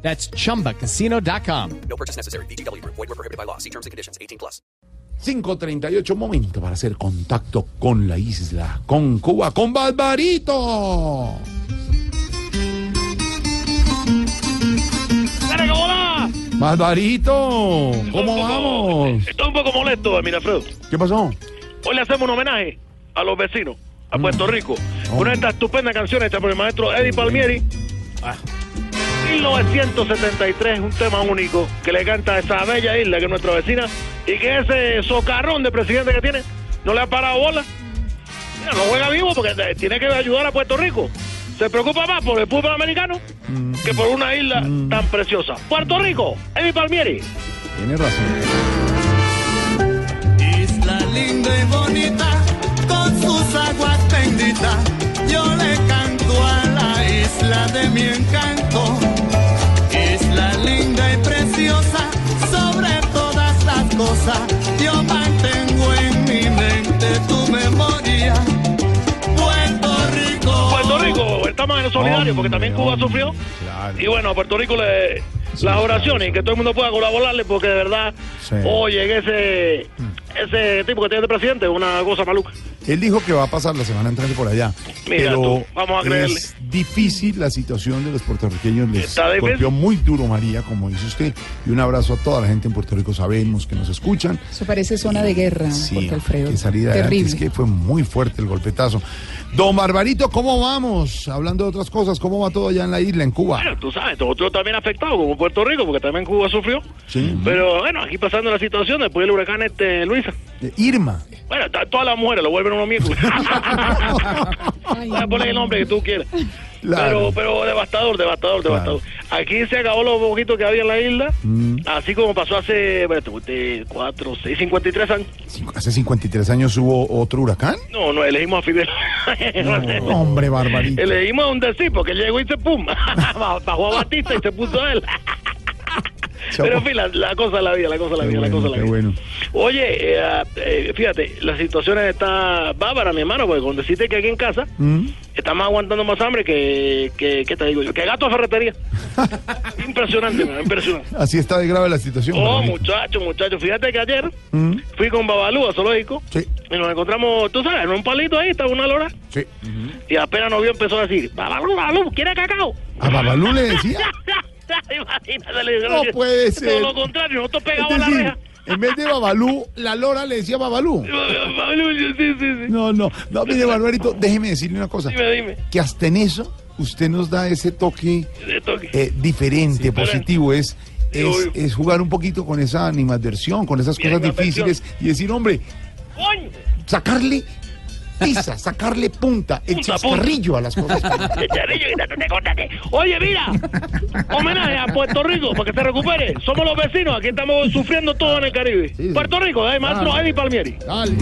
That's chumbacasino.com. No purchase necessary. BGW. Void were prohibited by law. See terms and conditions. 18 plus. 538, momento para hacer contacto con la isla, con Cuba, con Barbarito. ¡Dale, cómo va! Barbarito, ¿cómo vamos? Estoy un poco molesto, Mirafredo. ¿Qué pasó? Hoy le hacemos un homenaje a los vecinos, a Puerto Rico. Una de estas estupendas canciones hechas por el maestro Eddie Palmieri. 1973, un tema único que le canta a esa bella isla que es nuestra vecina y que ese socarrón de presidente que tiene no le ha parado bola. Mira, no juega vivo porque tiene que ayudar a Puerto Rico. Se preocupa más por el fútbol americano que por una isla tan preciosa. Puerto Rico, Eddie Palmieri. Tiene razón. Isla linda y bonita, con sus aguas benditas, yo le canto a la isla de mi encanto. Yo mantengo en mi mente tu memoria. Puerto Rico. Puerto Rico, estamos en el solidario porque también Cuba sufrió. Claro. Y bueno, a Puerto Rico le, las oraciones y que todo el mundo pueda colaborarle porque de verdad, Sí. oye, que ese, ese tipo que tiene de presidente es una cosa maluca. Él dijo que va a pasar la semana entrante por allá. Mira pero tú, vamos a creerle. Es difícil la situación de los puertorriqueños. Les Está difícil. golpeó muy duro María, como dice usted. Y un abrazo a toda la gente en Puerto Rico. Sabemos que nos escuchan. Eso parece zona de guerra, Sí, Jorge Alfredo. que salida. Terrible. Es que fue muy fuerte el golpetazo. Don Barbarito, ¿cómo vamos? Hablando de otras cosas, ¿cómo va todo allá en la isla, en Cuba? Bueno, tú sabes, nosotros también afectados como Puerto Rico porque también Cuba sufrió. Sí. Pero bueno, aquí pasando la situación después del huracán este Luisa. Irma. Bueno, todas las mujeres lo vuelven unos miércoles. Poner el nombre que tú quieras. Claro. Pero, pero devastador, devastador, Claro. devastador. Aquí se acabó lo poquito que había en la isla, Mm. así como pasó hace, usted, cuatro, seis, 53 años. Hace 53 años hubo otro huracán. No, no, elegimos a Fidel. Hombre, Barbarito. elegimos a un decir, porque llegó y se pum, bajó a Batista y se puso él. Pero en fin, la, la cosa de la vida, la cosa de la Qué vida, la bueno, cosa de la qué vida. bueno. Oye, eh, eh, fíjate, la situación está bárbara, mi hermano, porque con decirte que aquí en casa Mm. estamos aguantando más hambre que, que, ¿qué te digo yo? Que gato a ferretería. impresionante, man, impresionante. Así está de grave la situación. Oh, Barbarito. muchacho, muchacho, fíjate que ayer Mm. fui con Babalú a Zoológico Sí, y nos encontramos, tú sabes, en un palito ahí, estaba una lora, sí. y apenas nos vio empezó a decir, Babalú, Babalú, ¿quiere cacao? ¿A Babalú le decía? Imagínate, le digo, No puede ser. Todo lo contrario, nosotros pegamos la decir, reja. en vez de Babalú, la lora le decía Babalú. Babalú, sí, sí, sí. No, no. No, mire, Barbarito, déjeme decirle una cosa. Dime, dime. Que hasta en eso usted nos da ese toque Esto que- eh, diferente, Sí, positivo. Es, es, jugar un poquito con esa animadversión, con esas Bien, cosas difíciles y decir, hombre. Sacarle pisa, sacarle punta, el Punta, chascarrillo a las cosas. Chicharrillo, quítate, córtate. Oye, mira, homenaje a Puerto Rico para que se recupere. Somos los vecinos, aquí estamos sufriendo todo en el Caribe. Sí, sí. Puerto Rico, eh, maestro. Eddie Palmieri. Dale.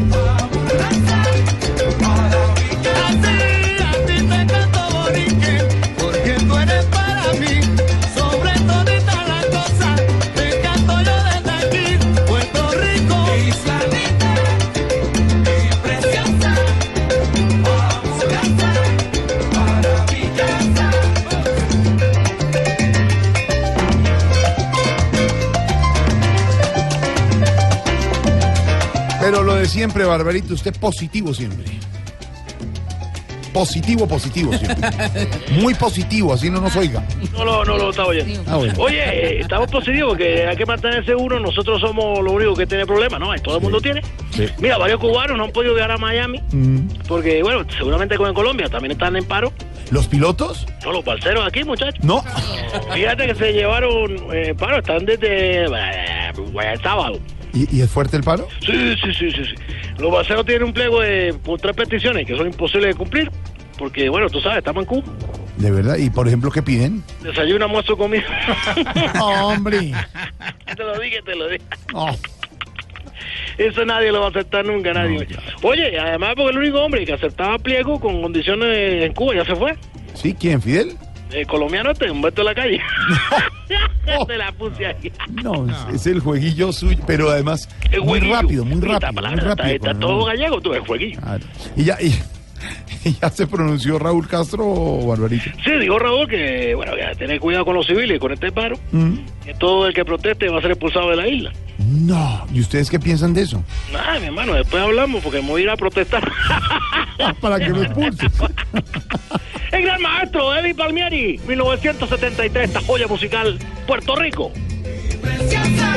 De siempre, Barbarito, usted positivo siempre. Positivo, positivo siempre. Muy positivo, así no nos oiga. No lo, no lo estaba oyendo. Ah, bueno. Oye, eh, estamos positivos que hay que mantenerse uno. Nosotros somos lo único que tiene problemas, ¿no? Todo el mundo tiene. Sí. Mira, varios cubanos no han podido viajar a Miami Mm. porque, bueno, seguramente con Colombia también están en paro. ¿Los pilotos? No, los balseros aquí, muchachos. No. Fíjate que se llevaron eh, paro, están desde eh, el sábado. ¿Y, y es fuerte el paro? Sí, sí, sí, sí, sí. Los balseros tienen un pliego de por tres peticiones que son imposibles de cumplir. Porque, bueno, tú sabes, estamos en Cuba. De verdad. ¿Y por ejemplo qué piden? Desayuno, almuerzo, comida. Hombre. te lo dije, te lo dije. Oh. Eso nadie lo va a aceptar nunca, nadie. Oye, además porque el único hombre que aceptaba pliego con condiciones en Cuba ya se fue. ¿Sí? ¿Quién? ¿Fidel? El colombiano este, Humberto de la calle. Se la puse ahí. No, es, es el jueguillo suyo, pero además El muy jueguillo. rápido, muy rápido, palabra está- rápido. Está, todo gallego, tú, el jueguillo. Claro. Y ya, y, y ya se pronunció Raúl Castro o Barbarito. Sí, dijo Raúl que, bueno, que tener cuidado con los civiles, con este paro, Mm. que todo el que proteste va a ser expulsado de la isla. No, ¿y ustedes qué piensan de eso? Nada, mi hermano, después hablamos porque me voy a ir a protestar. Para que lo expulsen. el gran maestro Eddie Palmieri, 1973, esta joya musical, Puerto Rico. Preciosa,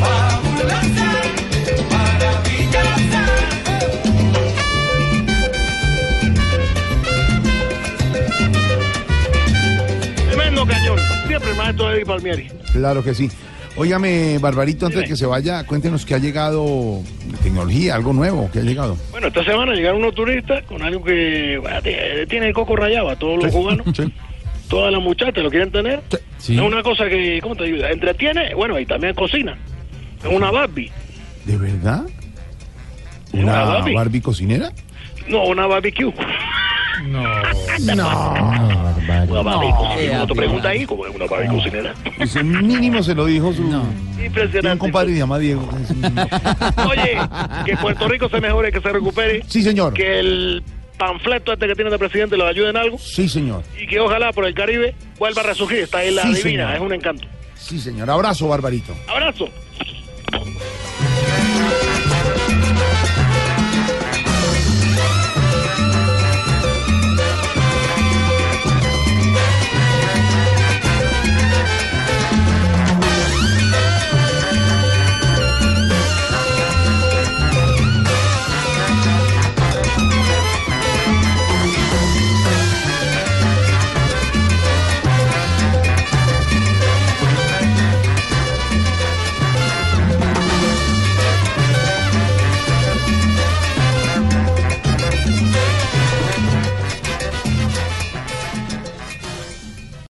fabulosa, maravillosa. Tremendo cañón, siempre el maestro Eddie Palmieri. Claro que sí. Óigame, Barbarito, antes de que se vaya, cuéntenos que ha llegado tecnología, algo nuevo que ha llegado. Bueno, esta semana llegaron unos turistas con algo que bueno, te- tiene el coco rayado a todos los cubanos. Sí. Todas las muchachas lo quieren tener. Sí. Es una cosa que, ¿cómo te digo? Entretiene, bueno, y también cocina. Es una Barbie. ¿De verdad? Una ¿Una Barbie. Barbie cocinera? No, una barbecue. No. Una barbie cocinera. No. Te pregunta ahí, como es una barbie cocinera. Ese mínimo se lo dijo su... Tiene un Impresionante. compadre que se llama Diego. Es un- Oye, que Puerto Rico se mejore, que se recupere. Sí, señor. Que el panfleto este que tiene de presidente lo ayude en algo. Sí, señor. Y que ojalá por el Caribe vuelva a resurgir. Esta isla Sí, divina, señor. es un encanto. Sí, señor. Abrazo, Barbarito. Abrazo.